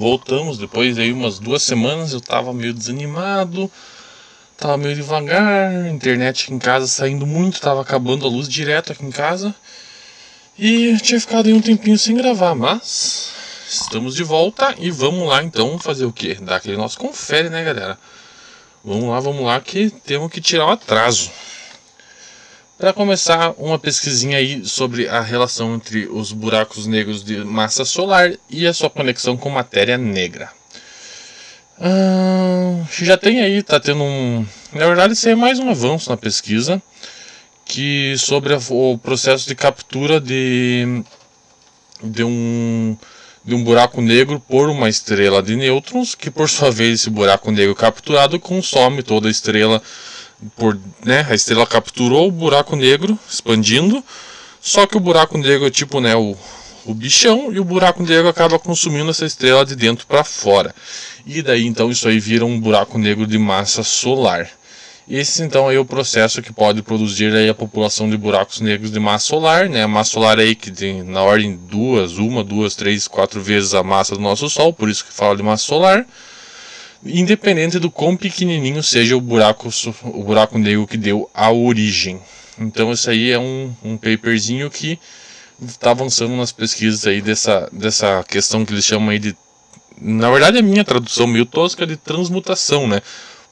Voltamos depois aí umas duas semanas, eu tava meio desanimado, tava meio devagar, internet aqui em casa saindo muito, tava acabando a luz direto aqui em casa. E tinha ficado aí um tempinho sem gravar, mas estamos de volta e vamos lá então fazer o que? Dar aquele nosso confere, né, galera? Vamos lá, vamos lá que temos que tirar o atraso. Para começar, uma pesquisinha aí sobre a relação entre os buracos negros de massa solar e a sua conexão com matéria negra. Já tem aí, tá tendo um. Na verdade, isso é mais um avanço na pesquisa que sobre o processo de captura de, de um de um buraco negro por uma estrela de nêutrons, que por sua vez esse buraco negro capturado consome toda a estrela por, né, a estrela capturou o buraco negro, expandindo, só que o buraco negro é tipo, né, o, o bichão, e o buraco negro acaba consumindo essa estrela de dentro para fora. E daí então isso aí vira um buraco negro de massa solar. Esse então é o processo que pode produzir aí a população de buracos negros de massa solar, né? A massa solar aí que tem na ordem duas, uma, duas, três, quatro vezes a massa do nosso Sol, por isso que fala de massa solar independente do quão pequenininho seja o buraco, o buraco negro que deu a origem. Então isso aí é um, um paperzinho que está avançando nas pesquisas aí dessa, dessa questão que eles chamam aí de, na verdade é a minha tradução meio tosca de transmutação, né?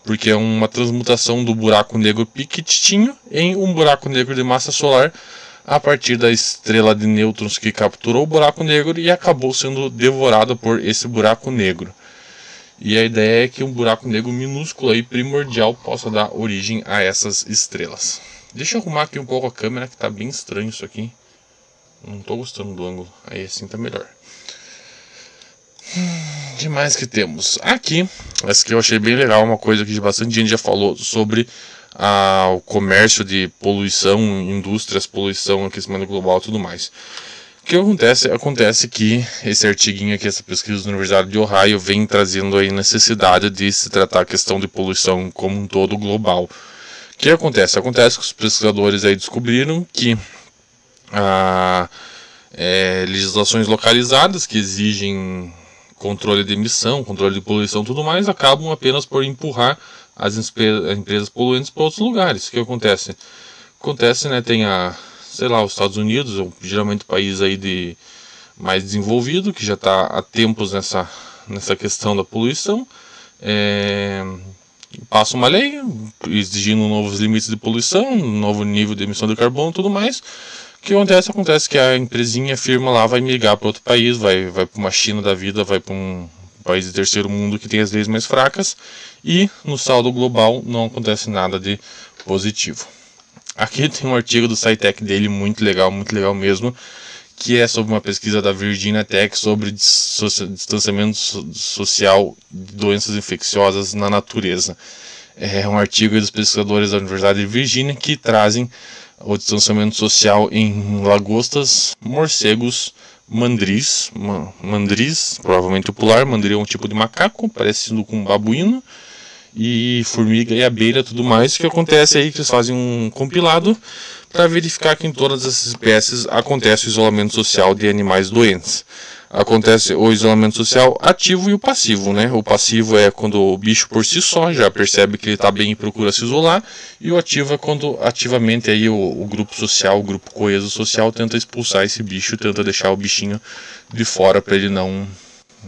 Porque é uma transmutação do buraco negro pequitinho em um buraco negro de massa solar a partir da estrela de nêutrons que capturou o buraco negro e acabou sendo devorada por esse buraco negro. E a ideia é que um buraco negro minúsculo e primordial possa dar origem a essas estrelas. Deixa eu arrumar aqui um pouco a câmera que está bem estranho isso aqui. Não estou gostando do ângulo. Aí assim está melhor. Demais que temos? Aqui, essa que eu achei bem legal, uma coisa que bastante gente já falou sobre ah, o comércio de poluição, indústrias, poluição, aquecimento global e tudo mais que acontece? Acontece que esse artiguinho aqui, essa pesquisa da Universidade de Ohio, vem trazendo aí necessidade de se tratar a questão de poluição como um todo global. O que acontece? Acontece que os pesquisadores aí descobriram que a, é, legislações localizadas que exigem controle de emissão, controle de poluição tudo mais, acabam apenas por empurrar as empresas poluentes para outros lugares. O que acontece? Acontece, né, tem a sei lá, os Estados Unidos, ou geralmente país aí de mais desenvolvido, que já está há tempos nessa, nessa questão da poluição, é, passa uma lei exigindo novos limites de poluição, novo nível de emissão de carbono e tudo mais. O que acontece? Acontece que a empresinha, firma lá vai migrar para outro país, vai, vai para uma China da vida, vai para um país de terceiro mundo que tem as leis mais fracas e no saldo global não acontece nada de positivo. Aqui tem um artigo do SciTech dele muito legal, muito legal mesmo, que é sobre uma pesquisa da Virginia Tech sobre distanciamento social de doenças infecciosas na natureza. É um artigo dos pesquisadores da Universidade de Virgínia que trazem o distanciamento social em lagostas, morcegos, mandris, mandris, provavelmente popular, mandri é um tipo de macaco, parecido com um babuíno, e formiga e abelha tudo mais. O que acontece aí que eles fazem um compilado para verificar que em todas essas espécies acontece o isolamento social de animais doentes. Acontece o isolamento social ativo e o passivo, né? O passivo é quando o bicho por si só já percebe que ele está bem e procura se isolar, e o ativo é quando ativamente aí o, o grupo social, o grupo coeso social tenta expulsar esse bicho, tenta deixar o bichinho de fora para ele não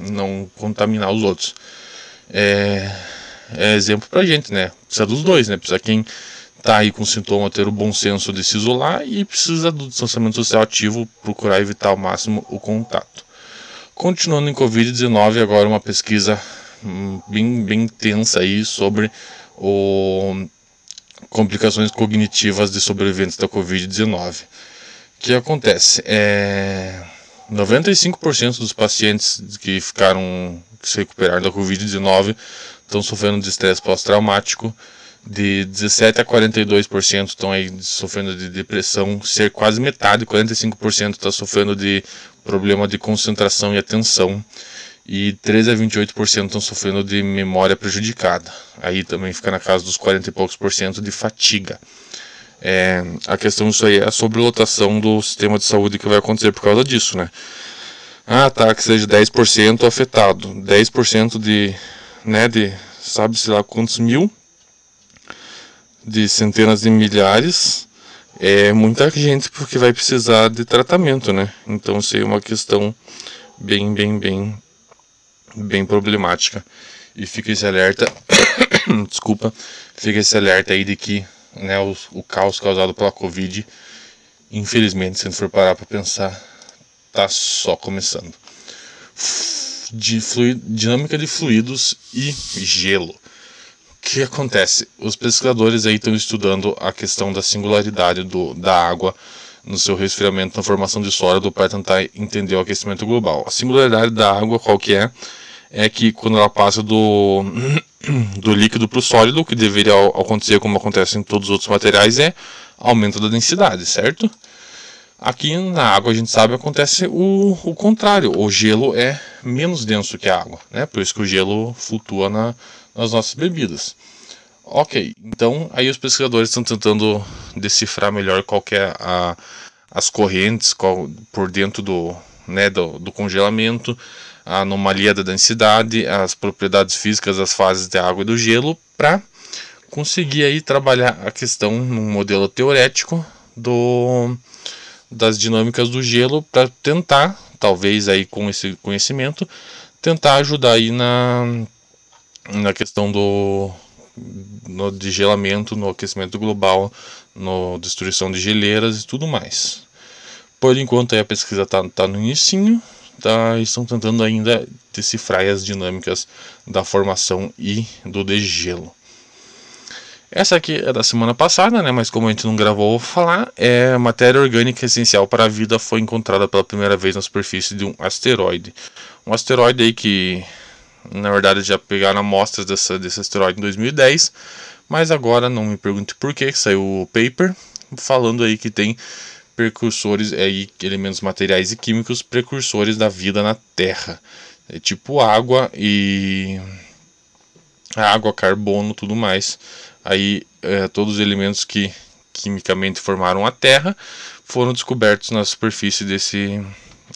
não contaminar os outros. É, é exemplo pra gente, né? Precisa dos dois, né? Precisa quem tá aí com sintoma ter o bom senso de se isolar e precisa do distanciamento social ativo, procurar evitar ao máximo o contato. Continuando em Covid-19, agora uma pesquisa hum, bem, bem tensa aí sobre o complicações cognitivas de sobreviventes da Covid-19. O que acontece? É, 95% dos pacientes que ficaram que se recuperaram da Covid-19 estão sofrendo de estresse pós-traumático, de 17 a 42% estão aí sofrendo de depressão, ser quase metade, 45% está sofrendo de problema de concentração e atenção, e 13 a 28% estão sofrendo de memória prejudicada. Aí também fica na casa dos 40 e poucos por cento de fatiga. É, a questão disso aí é a sobrelotação do sistema de saúde que vai acontecer por causa disso, né? Ah, tá, que seja 10% afetado. 10% de, né, de sabe-se lá quantos mil, de centenas de milhares, é muita gente porque vai precisar de tratamento, né? Então isso é uma questão bem, bem, bem, bem problemática. E fica esse alerta, desculpa, fica esse alerta aí de que né, o, o caos causado pela Covid, infelizmente, se não for parar para pensar, tá só começando. De fluid, dinâmica de fluidos e gelo. O que acontece? Os pesquisadores aí estão estudando a questão da singularidade do, da água no seu resfriamento na formação de sólido para tentar entender o aquecimento global. A singularidade da água, qual que é? É que quando ela passa do, do líquido para o sólido, o que deveria acontecer como acontece em todos os outros materiais, é aumento da densidade, certo? Aqui na água a gente sabe acontece o, o contrário. O gelo é menos denso que a água, né? Por isso que o gelo flutua na, nas nossas bebidas. Ok, então aí os pesquisadores estão tentando decifrar melhor qual é a, as correntes qual, por dentro do, né, do, do congelamento, a anomalia da densidade, as propriedades físicas das fases de água e do gelo, para conseguir aí trabalhar a questão num modelo teorético do das dinâmicas do gelo para tentar, talvez aí com esse conhecimento, tentar ajudar aí na, na questão do no degelamento, no aquecimento global, na destruição de geleiras e tudo mais. Por enquanto a pesquisa está tá no início, tá, estão tentando ainda decifrar as dinâmicas da formação e do degelo. Essa aqui é da semana passada, né? Mas como a gente não gravou, vou falar. É matéria orgânica essencial para a vida foi encontrada pela primeira vez na superfície de um asteroide. Um asteroide aí que, na verdade, já pegaram amostras dessa, desse asteroide em 2010. Mas agora, não me pergunte por que, saiu o paper falando aí que tem precursores aí, elementos materiais e químicos precursores da vida na Terra. É tipo água e água, carbono, tudo mais aí é, todos os elementos que quimicamente formaram a Terra foram descobertos na superfície desse,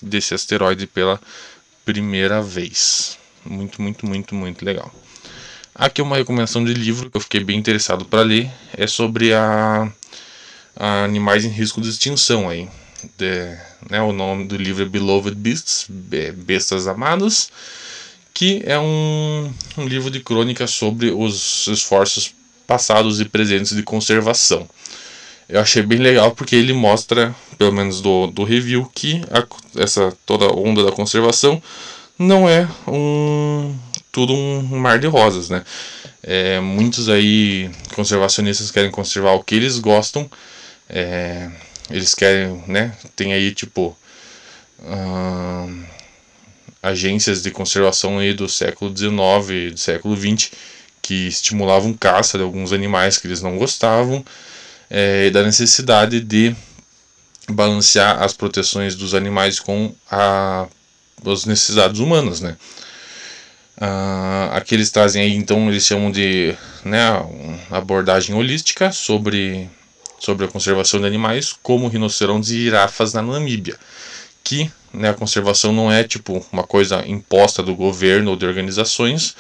desse asteroide pela primeira vez. Muito, muito, muito, muito legal. Aqui é uma recomendação de livro que eu fiquei bem interessado para ler. É sobre a, a, animais em risco de extinção aí. De, né, o nome do livro é Beloved Beasts, Bestas Amadas, que é um, um livro de crônica sobre os esforços passados e presentes de conservação. Eu achei bem legal porque ele mostra, pelo menos do, do review, que a, essa toda onda da conservação não é um tudo um mar de rosas, né? É, muitos aí conservacionistas querem conservar o que eles gostam, é, eles querem, né? Tem aí tipo hum, agências de conservação aí do século XIX, do século XX que estimulavam caça de alguns animais que eles não gostavam, é, e da necessidade de balancear as proteções dos animais com a, as necessidades humanas, né? Ah, aqui eles trazem aí, então, eles chamam de né, abordagem holística sobre, sobre a conservação de animais, como rinocerontes e girafas na Namíbia. Que né, a conservação não é tipo uma coisa imposta do governo ou de organizações,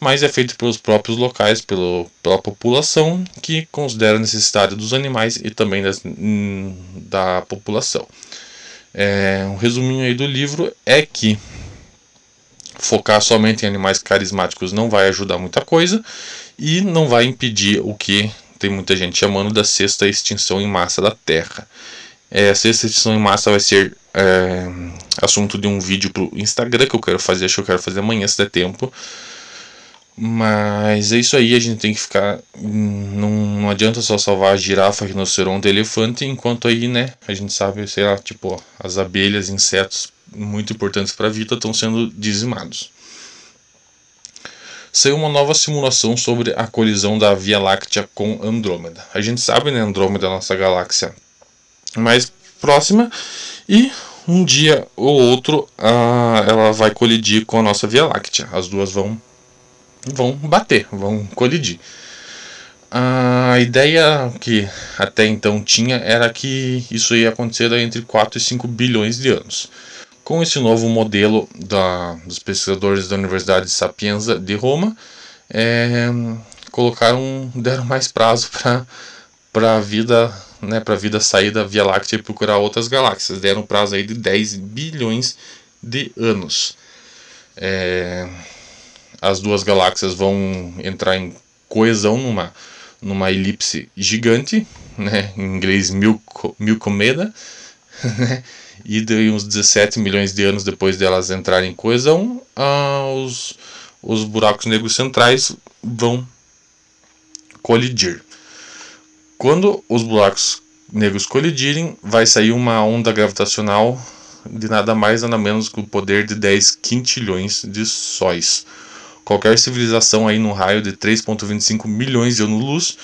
mas é feito pelos próprios locais, pelo, pela população, que considera a necessidade dos animais e também das, hum, da população. É, um resuminho aí do livro é que focar somente em animais carismáticos não vai ajudar muita coisa e não vai impedir o que tem muita gente chamando da sexta extinção em massa da Terra. É, a sexta extinção em massa vai ser é, assunto de um vídeo para o Instagram que eu quero fazer, acho que eu quero fazer amanhã se der tempo. Mas é isso aí, a gente tem que ficar. Não, não adianta só salvar a girafa, rinoceronte e elefante, enquanto aí, né, a gente sabe, sei lá, tipo, as abelhas, insetos muito importantes para a vida estão sendo dizimados. Saiu uma nova simulação sobre a colisão da Via Láctea com Andrômeda. A gente sabe, né, Andrômeda é a nossa galáxia mais próxima e um dia ou outro ah, ela vai colidir com a nossa Via Láctea. As duas vão vão bater, vão colidir. A ideia que até então tinha era que isso ia acontecer entre 4 e 5 bilhões de anos. Com esse novo modelo da, dos pesquisadores da Universidade de Sapienza de Roma, é, colocaram, deram mais prazo para a vida, né, para a vida sair da Via Láctea e procurar outras galáxias. Deram prazo aí de 10 bilhões de anos. É, as duas galáxias vão entrar em coesão numa, numa elipse gigante, né, em inglês Milcomeda, né, e de uns 17 milhões de anos depois delas entrarem em coesão, ah, os, os buracos negros centrais vão colidir. Quando os buracos negros colidirem, vai sair uma onda gravitacional de nada mais nada menos que o poder de 10 quintilhões de sóis. Qualquer civilização aí no raio de 3.25 milhões de anos-luz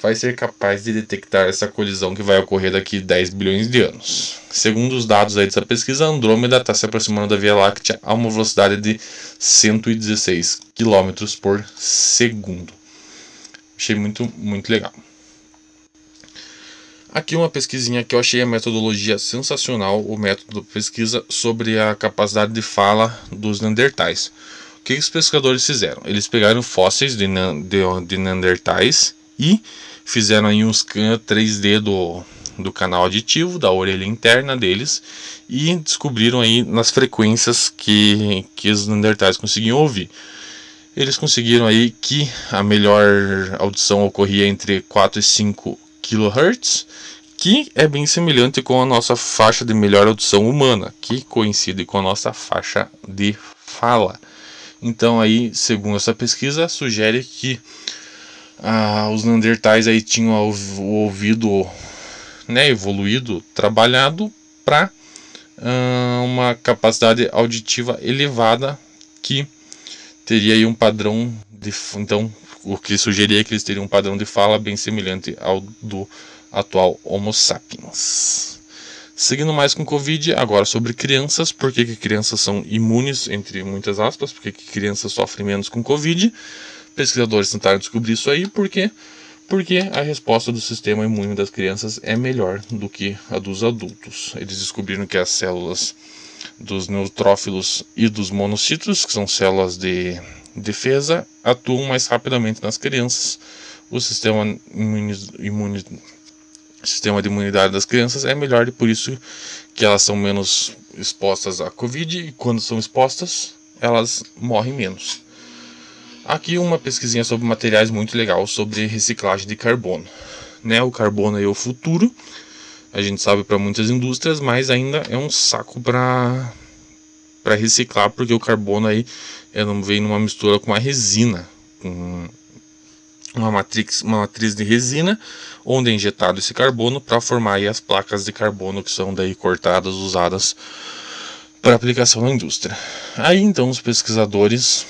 vai ser capaz de detectar essa colisão que vai ocorrer daqui 10 bilhões de anos. Segundo os dados aí dessa pesquisa, Andrômeda está se aproximando da Via Láctea a uma velocidade de 116 km por segundo. Achei muito, muito legal. Aqui uma pesquisinha que eu achei a metodologia sensacional, o método de pesquisa sobre a capacidade de fala dos Neandertais. Que os pescadores fizeram? Eles pegaram fósseis de, de, de Neandertais e fizeram aí um scan 3D do, do canal aditivo, da orelha interna deles e descobriram aí nas frequências que, que os Neandertais conseguiam ouvir eles conseguiram aí que a melhor audição ocorria entre 4 e 5 kHz, que é bem semelhante com a nossa faixa de melhor audição humana, que coincide com a nossa faixa de fala. Então aí, segundo essa pesquisa, sugere que ah, os Neandertais aí tinham o ouvido né, evoluído, trabalhado para ah, uma capacidade auditiva elevada que teria aí um padrão de então o que sugeria que eles teriam um padrão de fala bem semelhante ao do atual Homo sapiens. Seguindo mais com Covid, agora sobre crianças, por que, que crianças são imunes, entre muitas aspas, por que, que crianças sofrem menos com Covid. Pesquisadores tentaram descobrir isso aí, por quê? Porque a resposta do sistema imune das crianças é melhor do que a dos adultos. Eles descobriram que as células dos neutrófilos e dos monocitos, que são células de defesa, atuam mais rapidamente nas crianças. O sistema, imune, imune, sistema de imunidade das crianças é melhor e por isso que elas são menos expostas à Covid e quando são expostas, elas morrem menos. Aqui uma pesquisinha sobre materiais muito legal sobre reciclagem de carbono. Né, o carbono é o futuro a gente sabe para muitas indústrias, mas ainda é um saco para para reciclar, porque o carbono aí não vem numa mistura com uma resina, com uma matriz, uma matriz de resina, onde é injetado esse carbono para formar as placas de carbono que são daí cortadas, usadas para aplicação na indústria. Aí então os pesquisadores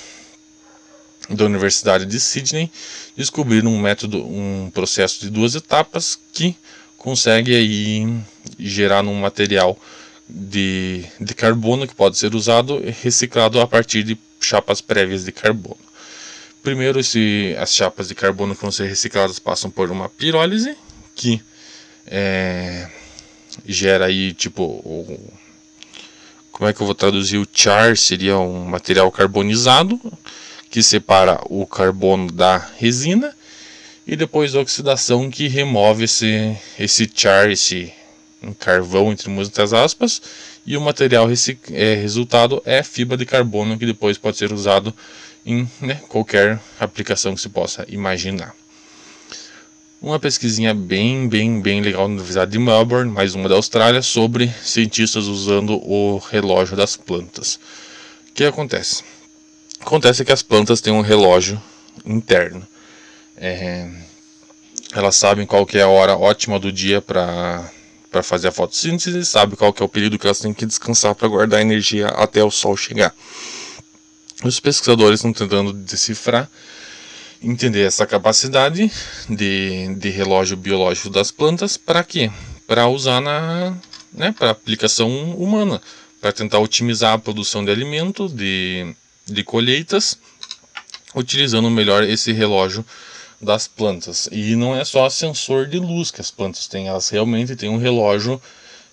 da Universidade de Sydney descobriram um método, um processo de duas etapas que consegue aí gerar um material de, de carbono que pode ser usado e reciclado a partir de chapas prévias de carbono. Primeiro, esse, as chapas de carbono que vão ser recicladas passam por uma pirólise, que é, gera aí tipo o, como é que eu vou traduzir? O char seria um material carbonizado que separa o carbono da resina e depois a oxidação que remove esse, esse char, esse carvão, entre muitas aspas, e o material é, resultado é fibra de carbono que depois pode ser usado em né, qualquer aplicação que se possa imaginar. Uma pesquisinha bem, bem, bem legal na Universidade de Melbourne, mais uma da Austrália, sobre cientistas usando o relógio das plantas. O que acontece? Acontece que as plantas têm um relógio interno. É, elas sabem qual que é a hora ótima do dia para para fazer a fotossíntese, sabe qual que é o período que elas têm que descansar para guardar energia até o sol chegar. Os pesquisadores estão tentando decifrar, entender essa capacidade de, de relógio biológico das plantas para quê? Para usar na né, para aplicação humana, para tentar otimizar a produção de alimento, de, de colheitas, utilizando melhor esse relógio das plantas. E não é só sensor de luz que as plantas têm, elas realmente têm um relógio,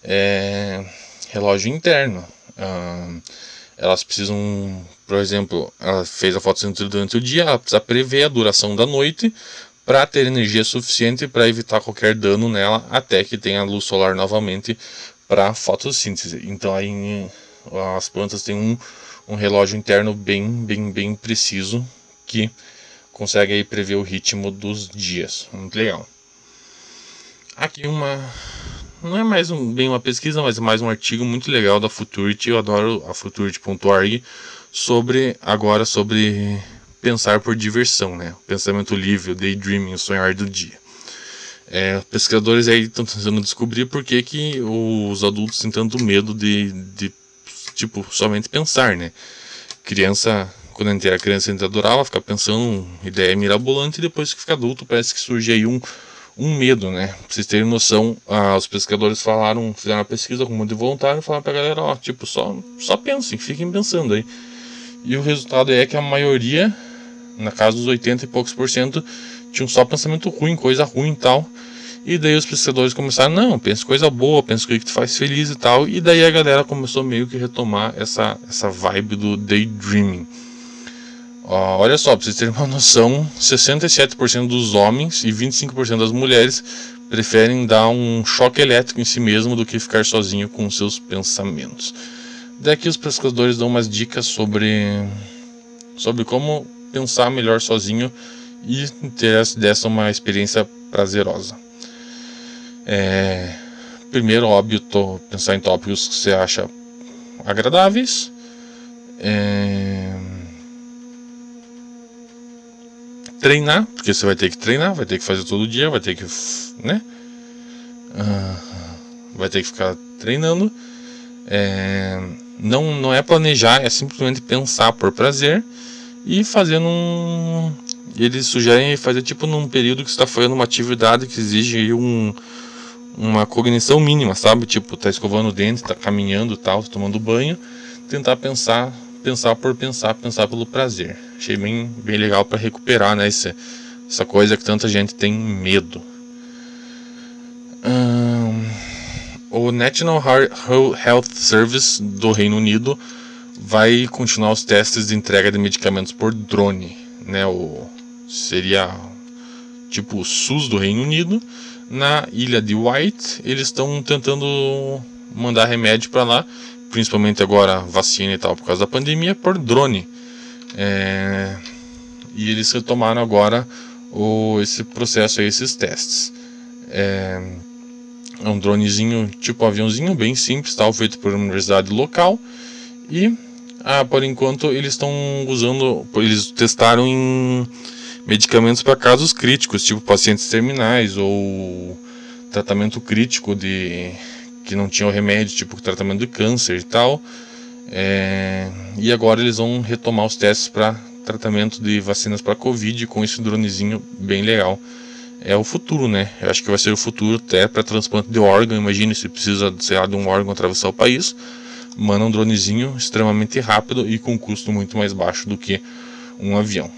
é, relógio interno. Uh, elas precisam, por exemplo, ela fez a fotossíntese durante o dia, ela precisa prever a duração da noite para ter energia suficiente para evitar qualquer dano nela até que tenha luz solar novamente para fotossíntese. Então aí as plantas têm um, um relógio interno bem, bem, bem preciso que consegue aí prever o ritmo dos dias. Muito legal. Aqui uma não é mais um, bem uma pesquisa, mas mais um artigo muito legal da Futurity. Eu adoro a futurity.org sobre agora sobre pensar por diversão, né? Pensamento livre, o daydreaming, o sonhar do dia. É, pesquisadores aí estão tentando descobrir por que, que os adultos têm tanto medo de, de tipo somente pensar, né? Criança quando a gente era criança a gente adorava ficar pensando ideia mirabolante e depois que fica adulto parece que surge aí um um medo, né? Pra vocês terem noção, ah, os pescadores falaram, fizeram uma pesquisa com um monte de voluntário e falaram pra galera, ó, tipo, só, só pensem, fiquem pensando aí. E o resultado é que a maioria, na casa dos 80 e poucos por cento, tinham só pensamento ruim, coisa ruim e tal. E daí os pescadores começaram, não, pensa coisa boa, pensa o que te faz feliz e tal. E daí a galera começou meio que retomar essa, essa vibe do daydreaming olha só, para vocês terem uma noção, 67% dos homens e 25% das mulheres preferem dar um choque elétrico em si mesmo do que ficar sozinho com seus pensamentos. Daqui os pesquisadores dão umas dicas sobre, sobre como pensar melhor sozinho e ter dessa uma experiência prazerosa. É, primeiro, óbvio, tô, pensar em tópicos que você acha agradáveis. É, treinar, porque você vai ter que treinar, vai ter que fazer todo dia, vai ter que, né? Uh, vai ter que ficar treinando. É, não, não é planejar, é simplesmente pensar por prazer e fazendo um. Eles sugerem fazer tipo num período que está fazendo uma atividade que exige um, uma cognição mínima, sabe? Tipo, tá escovando o dente, tá caminhando tal, tá tomando banho. Tentar pensar pensar por pensar, pensar pelo prazer. Achei bem, bem legal para recuperar né, essa, essa coisa que tanta gente tem medo. O National Health Service do Reino Unido vai continuar os testes de entrega de medicamentos por drone, né? O seria tipo o SUS do Reino Unido. Na ilha de White, eles estão tentando mandar remédio para lá principalmente agora vacina e tal, por causa da pandemia, por drone. É, e eles retomaram agora o, esse processo, aí, esses testes. É, é um dronezinho, tipo aviãozinho, bem simples, tal, feito por uma universidade local. E ah, por enquanto eles estão usando, eles testaram em medicamentos para casos críticos, tipo pacientes terminais ou tratamento crítico de que não tinham remédio, tipo tratamento de câncer e tal. É, e agora eles vão retomar os testes para tratamento de vacinas para Covid com esse dronezinho bem legal. É o futuro, né? Eu acho que vai ser o futuro até para transplante de órgão. Imagine se precisa, sei lá, de um órgão atravessar o país. Manda um dronezinho extremamente rápido e com custo muito mais baixo do que um avião.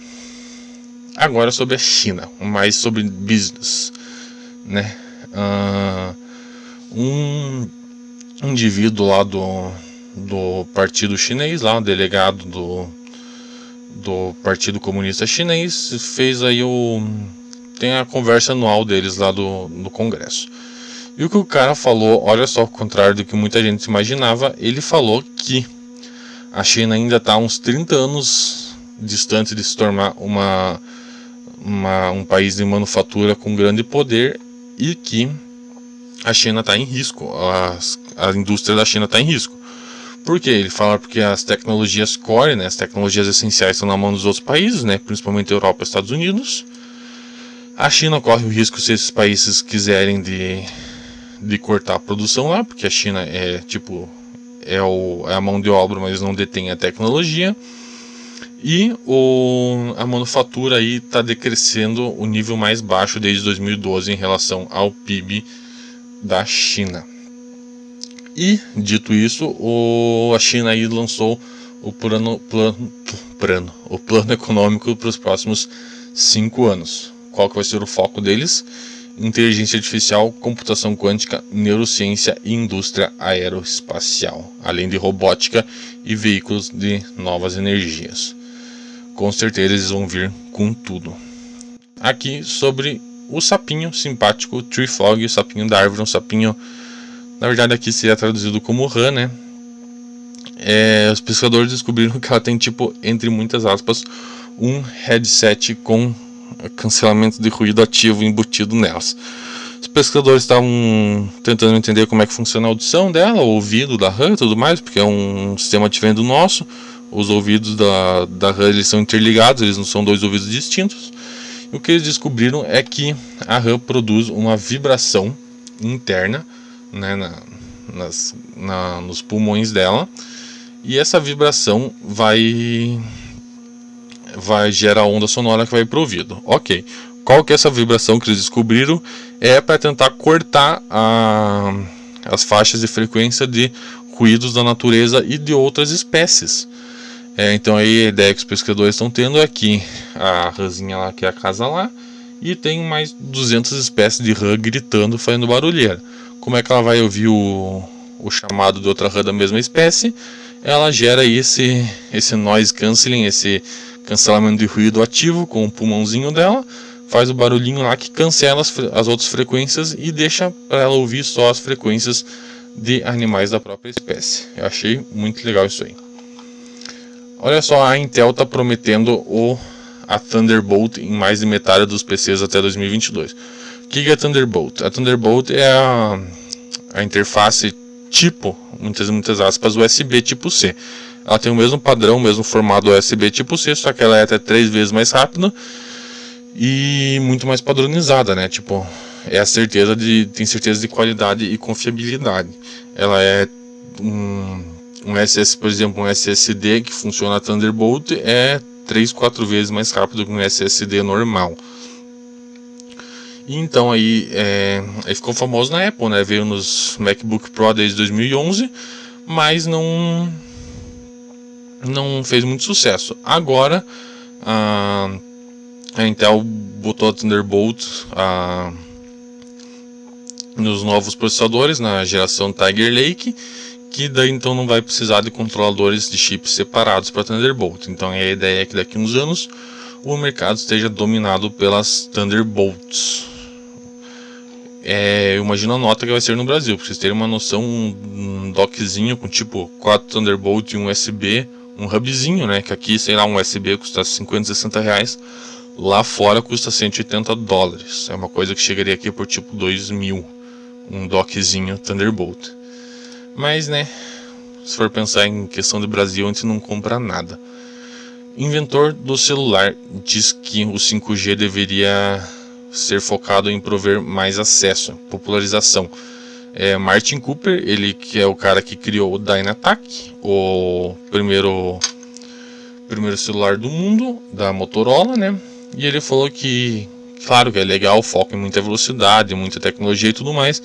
Agora sobre a China, mais sobre business, né? Uh, um indivíduo lá do, do Partido Chinês, lá, um delegado do, do Partido Comunista Chinês, fez aí o. Tem a conversa anual deles lá do, do Congresso. E o que o cara falou, olha só, ao contrário do que muita gente imaginava, ele falou que a China ainda está uns 30 anos distante de se tornar uma, uma, um país de manufatura com grande poder e que a China está em risco, a, a indústria da China está em risco. Por quê? Ele fala porque as tecnologias core, né, as tecnologias essenciais estão na mão dos outros países, né, principalmente Europa e Estados Unidos. A China corre o risco se esses países quiserem de, de cortar a produção lá, porque a China é tipo é, o, é a mão de obra, mas não detém a tecnologia. E o, a manufatura aí está decrescendo o nível mais baixo desde 2012 em relação ao PIB da China. E, dito isso, o, a China aí lançou o plano, plano, plano, o plano econômico para os próximos cinco anos. Qual que vai ser o foco deles? inteligência artificial, computação quântica, neurociência e indústria aeroespacial, além de robótica e veículos de novas energias. Com certeza eles vão vir com tudo. Aqui sobre o sapinho simpático Tree Frog, o sapinho da árvore, um sapinho, na verdade aqui seria traduzido como rã, né? É, os pesquisadores descobriram que ela tem tipo, entre muitas aspas, um headset com cancelamento de ruído ativo embutido nelas. Os pesquisadores estavam tentando entender como é que funciona a audição dela, o ouvido da RAM e tudo mais, porque é um sistema diferente do nosso. Os ouvidos da, da RAM eles são interligados, eles não são dois ouvidos distintos. E o que eles descobriram é que a RAM produz uma vibração interna né, na, nas, na, nos pulmões dela. E essa vibração vai vai gerar onda sonora que vai para o ouvido. Ok. Qual que é essa vibração que eles descobriram? É para tentar cortar a, as faixas de frequência de ruídos da natureza e de outras espécies. É, então aí a ideia que os pesquisadores estão tendo é que a rãzinha lá que é a casa lá e tem mais 200 espécies de rã gritando, fazendo barulheira. Como é que ela vai ouvir o, o chamado de outra rã da mesma espécie? Ela gera esse, esse noise cancelling, esse cancelamento de ruído ativo com o pulmãozinho dela, faz o barulhinho lá que cancela as, as outras frequências e deixa para ela ouvir só as frequências de animais da própria espécie. Eu achei muito legal isso aí. Olha só, a Intel está prometendo o, a Thunderbolt em mais de metade dos PCs até 2022. O que é a Thunderbolt? A Thunderbolt é a, a interface tipo, muitas muitas aspas, USB tipo C. Ela tem o mesmo padrão, o mesmo formato USB tipo C, só que ela é até três vezes mais rápida e muito mais padronizada, né? Tipo, é a certeza de tem certeza de qualidade e confiabilidade. Ela é um, um SS, por exemplo, um SSD que funciona Thunderbolt é 3, 4 vezes mais rápido que um SSD normal. Então aí, é, ficou famoso na Apple, né? Veio nos MacBook Pro desde 2011, mas não não fez muito sucesso. Agora a, a Intel botou a Thunderbolt a, nos novos processadores na geração Tiger Lake, que daí então não vai precisar de controladores de chips separados para Thunderbolt. Então a ideia é que daqui uns anos o mercado esteja dominado pelas Thunderbolts. É, eu imagino a nota que vai ser no Brasil, para vocês terem uma noção, um dockzinho com tipo 4 Thunderbolt e um USB um hubzinho, né? Que aqui, sei lá, um USB custa 50, 60 reais. Lá fora custa 180 dólares. É uma coisa que chegaria aqui por tipo 2 mil. Um dockzinho Thunderbolt. Mas, né? Se for pensar em questão de Brasil, a gente não compra nada. Inventor do celular diz que o 5G deveria ser focado em prover mais acesso, popularização é Martin Cooper, ele que é o cara que criou o Dynatac, o primeiro primeiro celular do mundo da Motorola, né? E ele falou que, claro que é legal, foco em muita velocidade, muita tecnologia e tudo mais,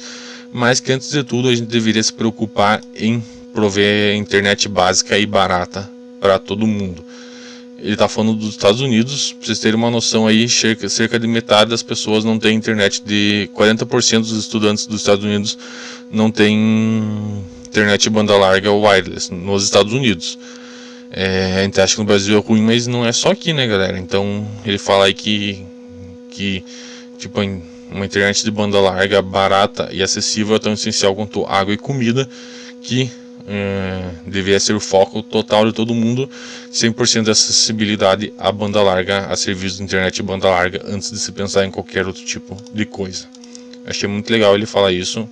mas que antes de tudo a gente deveria se preocupar em prover internet básica e barata para todo mundo. Ele está falando dos Estados Unidos, para vocês terem uma noção aí, cerca, cerca de metade das pessoas não tem internet, de 40% dos estudantes dos Estados Unidos não tem internet banda larga ou wireless nos Estados Unidos. É, a gente acha que no Brasil é ruim, mas não é só aqui, né, galera? Então ele fala aí que, que tipo, uma internet de banda larga, barata e acessível é tão essencial quanto água e comida, que é, deveria ser o foco total de todo mundo, 100% de acessibilidade à banda larga, a serviços de internet banda larga, antes de se pensar em qualquer outro tipo de coisa. Achei muito legal ele falar isso.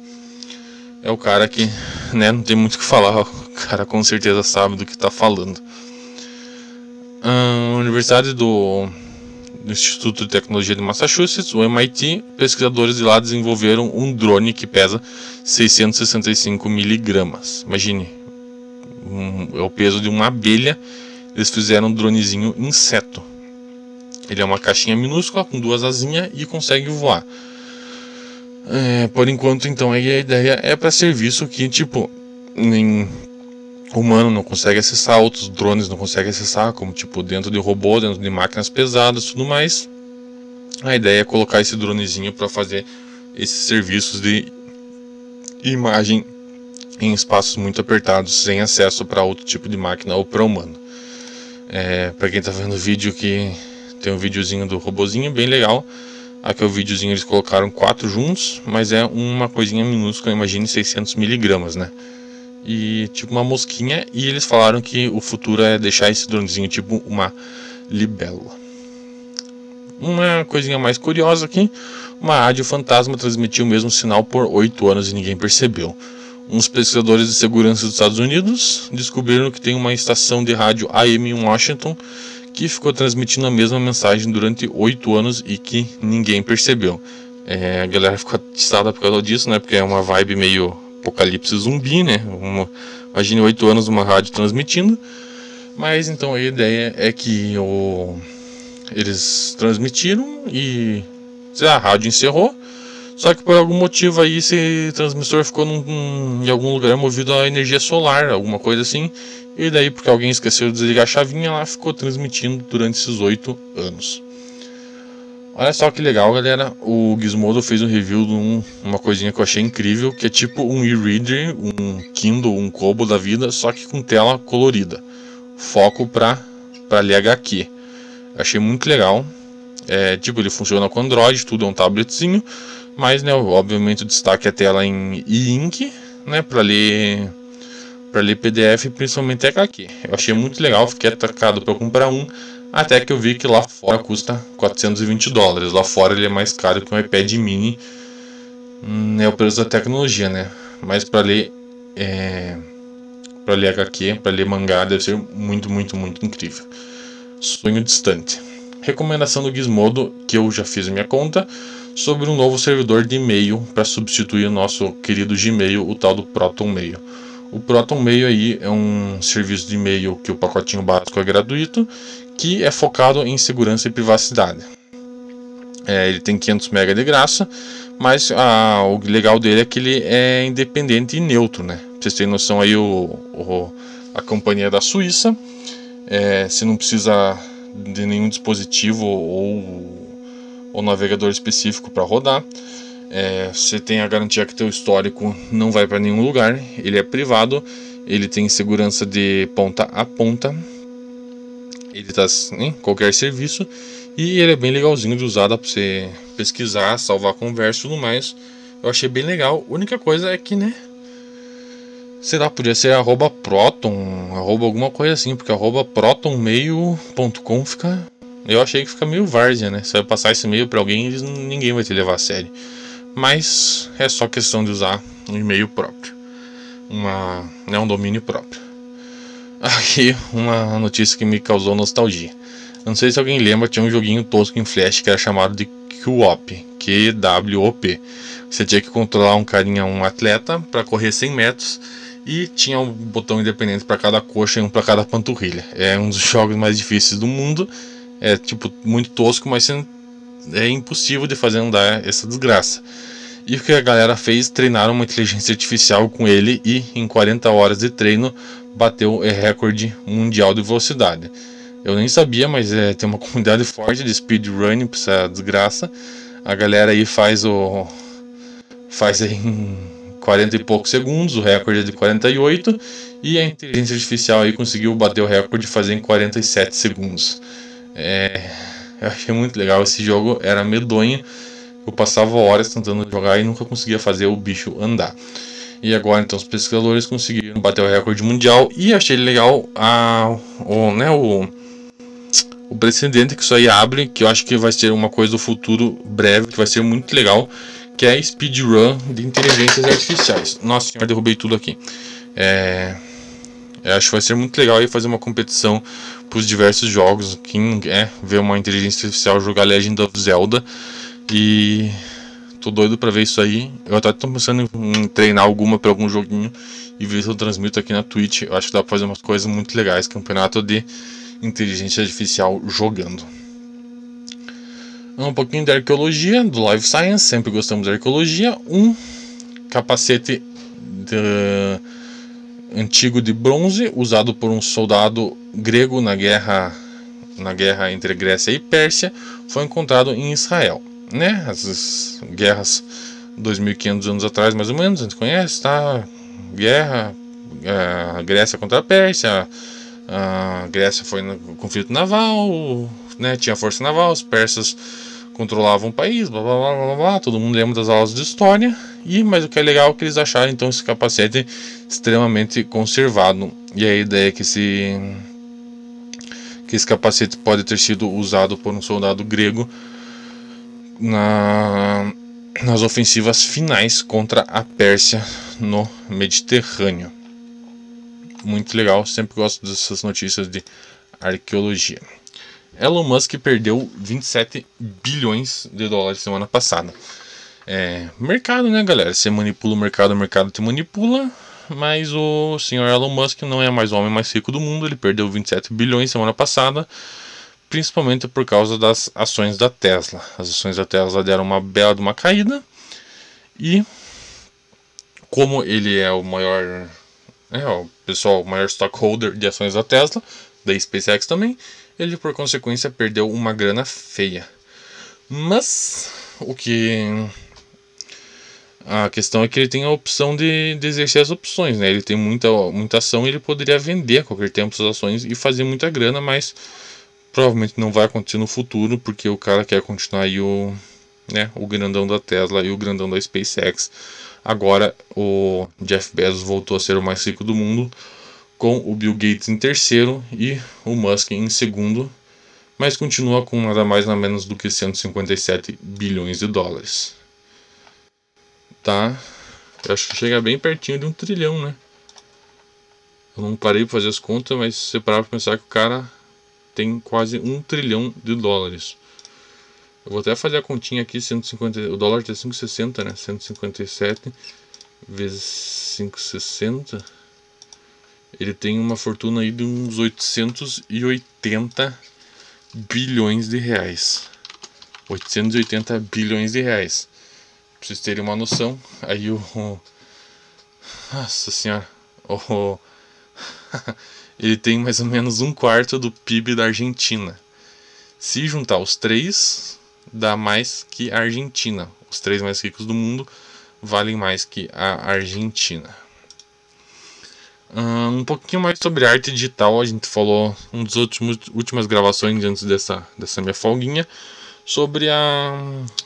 É o cara que, né, não tem muito o que falar, o cara com certeza sabe do que está falando. A Universidade do do Instituto de Tecnologia de Massachusetts, o MIT, pesquisadores de lá desenvolveram um drone que pesa 665 miligramas. Imagine, um, é o peso de uma abelha. Eles fizeram um dronezinho inseto. Ele é uma caixinha minúscula com duas asinhas e consegue voar. É, por enquanto, então, aí a ideia é para serviço que, tipo, nem humano não consegue acessar, outros drones não conseguem acessar, como tipo dentro de robô, dentro de máquinas pesadas, tudo mais. A ideia é colocar esse dronezinho para fazer esses serviços de imagem em espaços muito apertados, sem acesso para outro tipo de máquina ou para humano. É, para quem está vendo o vídeo que tem um videozinho do robozinho bem legal. Aqui é o videozinho eles colocaram quatro juntos, mas é uma coisinha minúscula, imagine 600 miligramas, né? E tipo uma mosquinha, e eles falaram que o futuro é deixar esse dronezinho tipo uma libélula. Uma coisinha mais curiosa aqui, uma rádio fantasma transmitiu o mesmo sinal por 8 anos e ninguém percebeu. Uns pesquisadores de segurança dos Estados Unidos descobriram que tem uma estação de rádio AM em Washington que ficou transmitindo a mesma mensagem durante oito anos e que ninguém percebeu. É, a galera ficou atiçada por causa disso, né? Porque é uma vibe meio apocalipse zumbi, né? Uma, imagine oito anos uma rádio transmitindo. Mas então a ideia é que o, eles transmitiram e a rádio encerrou. Só que por algum motivo aí esse transmissor ficou num, em algum lugar movido a energia solar, alguma coisa assim. E daí, porque alguém esqueceu de desligar a chavinha, ela ficou transmitindo durante esses oito anos. Olha só que legal, galera. O Gizmodo fez um review de um, uma coisinha que eu achei incrível, que é tipo um e-reader, um Kindle, um Kobo da vida, só que com tela colorida. Foco para para ler HQ. Achei muito legal. É, tipo, ele funciona com Android, tudo é um tabletzinho, mas né, obviamente o destaque é a tela em e-ink, né, para ler para ler PDF, principalmente HQ. Eu achei muito legal, fiquei atacado para comprar um, até que eu vi que lá fora custa 420 dólares. Lá fora ele é mais caro que um iPad mini. Hum, é o preço da tecnologia, né? Mas para ler é, para ler HQ, para ler mangá, deve ser muito, muito, muito incrível. Sonho distante. Recomendação do Gizmodo, que eu já fiz minha conta, sobre um novo servidor de e-mail para substituir o nosso querido Gmail, o tal do Proton Mail. O Proton Mail aí é um serviço de e-mail que o pacotinho básico é gratuito, que é focado em segurança e privacidade. É, ele tem 500 MB de graça, mas ah, o legal dele é que ele é independente e neutro, né? Pra vocês terem noção aí, o, o a companhia da Suíça, é, você não precisa de nenhum dispositivo ou, ou navegador específico para rodar. É, você tem a garantia que teu histórico não vai para nenhum lugar. Ele é privado, ele tem segurança de ponta a ponta. Ele está em qualquer serviço e ele é bem legalzinho de usar, dá para você pesquisar, salvar conversa e tudo mais. Eu achei bem legal. A única coisa é que, né? Sei lá, podia ser arroba proton, arroba alguma coisa assim, porque arroba protonmeio.com fica. Eu achei que fica meio várzea, né? Se vai passar esse e-mail para alguém, ninguém vai te levar a sério mas é só questão de usar um e-mail próprio, uma, né, um domínio próprio. Aqui uma notícia que me causou nostalgia. Não sei se alguém lembra, tinha um joguinho tosco em Flash que era chamado de QWOP, Q-W-O-P. Você tinha que controlar um carinha, um atleta, para correr 100 metros e tinha um botão independente para cada coxa e um para cada panturrilha. É um dos jogos mais difíceis do mundo. É tipo muito tosco, mas é impossível de fazer andar essa desgraça. E o que a galera fez? Treinaram uma inteligência artificial com ele e em 40 horas de treino bateu o recorde mundial de velocidade. Eu nem sabia, mas é, tem uma comunidade forte de speedrunning pra essa desgraça. A galera aí faz o. faz em 40 e poucos segundos, o recorde é de 48, e a inteligência artificial aí conseguiu bater o recorde de fazer em 47 segundos. É, eu achei muito legal esse jogo, era medonho. Eu passava horas tentando jogar e nunca conseguia fazer o bicho andar. E agora então os pesquisadores conseguiram bater o recorde mundial e achei legal a, o, né, o, o precedente que isso aí abre, que eu acho que vai ser uma coisa do futuro breve, que vai ser muito legal, que é speedrun de inteligências artificiais. Nossa senhora, derrubei tudo aqui. É, eu acho que vai ser muito legal aí fazer uma competição para os diversos jogos. Quem é ver uma inteligência artificial jogar Legend of Zelda e tô doido para ver isso aí. Eu até tô pensando em treinar alguma para algum joguinho e ver se eu transmito aqui na Twitch. Eu acho que dá para fazer umas coisas muito legais, campeonato de inteligência artificial jogando. Um pouquinho de arqueologia, do Life Science, sempre gostamos de arqueologia. Um capacete de antigo de bronze usado por um soldado grego na guerra na guerra entre Grécia e Pérsia foi encontrado em Israel, né? As guerras 2.500 anos atrás, mais ou menos, a gente conhece, tá? Guerra, a Grécia contra a Pérsia, a Grécia foi no conflito naval, né? Tinha força naval, os persas controlavam o país, blá blá blá blá blá, todo mundo lembra das aulas de história. E mas o que é legal é que eles acharam então esse capacete extremamente conservado. E a ideia é que esse que esse capacete pode ter sido usado por um soldado grego na, nas ofensivas finais contra a Pérsia no Mediterrâneo. Muito legal, sempre gosto dessas notícias de arqueologia. Elon Musk perdeu 27 bilhões de dólares semana passada. É, mercado, né, galera? Você manipula o mercado, o mercado te manipula. Mas o senhor Elon Musk não é mais o homem mais rico do mundo. Ele perdeu 27 bilhões semana passada, principalmente por causa das ações da Tesla. As ações da Tesla deram uma bela de uma caída. E como ele é o maior, é, o pessoal, o maior stockholder de ações da Tesla, da SpaceX também, ele por consequência perdeu uma grana feia. Mas o que a questão é que ele tem a opção de, de exercer as opções, né? Ele tem muita, muita ação ele poderia vender a qualquer tempo suas ações e fazer muita grana, mas provavelmente não vai acontecer no futuro, porque o cara quer continuar aí o, né, o grandão da Tesla e o grandão da SpaceX. Agora o Jeff Bezos voltou a ser o mais rico do mundo, com o Bill Gates em terceiro e o Musk em segundo, mas continua com nada mais nada menos do que 157 bilhões de dólares. Tá? Eu acho que chega bem pertinho de um trilhão, né? Eu não parei para fazer as contas, mas você parar para pensar que o cara tem quase um trilhão de dólares. Eu vou até fazer a continha aqui, 150, o dólar tá 5,60, né? 157 vezes 5,60 ele tem uma fortuna aí de uns 880 bilhões de reais. 880 bilhões de reais. Pra vocês terem uma noção, aí o. o nossa senhora. O, ele tem mais ou menos um quarto do PIB da Argentina. Se juntar os três, dá mais que a Argentina. Os três mais ricos do mundo valem mais que a Argentina. Um pouquinho mais sobre arte digital, a gente falou um dos últimos últimas gravações antes dessa, dessa minha folguinha sobre a,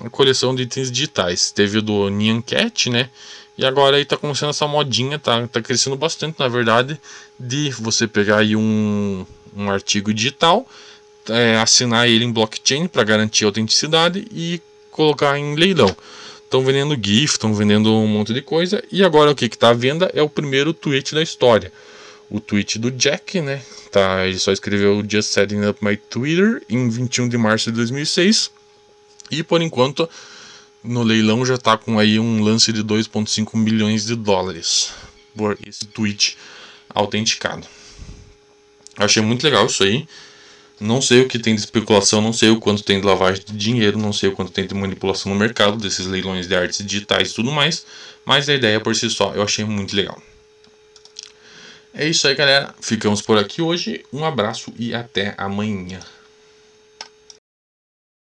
a coleção de itens digitais. Teve o do Nyan Cat, né? E agora aí tá começando essa modinha, tá, tá crescendo bastante na verdade, de você pegar aí um, um artigo digital, é, assinar ele em blockchain para garantir a autenticidade e colocar em leilão. Estão vendendo GIF, estão vendendo um monte de coisa. E agora o que está à venda é o primeiro tweet da história. O tweet do Jack, né? Tá, ele só escreveu Just Setting Up My Twitter em 21 de março de 2006. E por enquanto, no leilão já está com aí um lance de 2,5 milhões de dólares por esse tweet autenticado. Achei muito legal isso aí. Não sei o que tem de especulação, não sei o quanto tem de lavagem de dinheiro, não sei o quanto tem de manipulação no mercado desses leilões de artes digitais e tudo mais, mas a ideia por si só eu achei muito legal. É isso aí, galera. Ficamos por aqui hoje. Um abraço e até amanhã.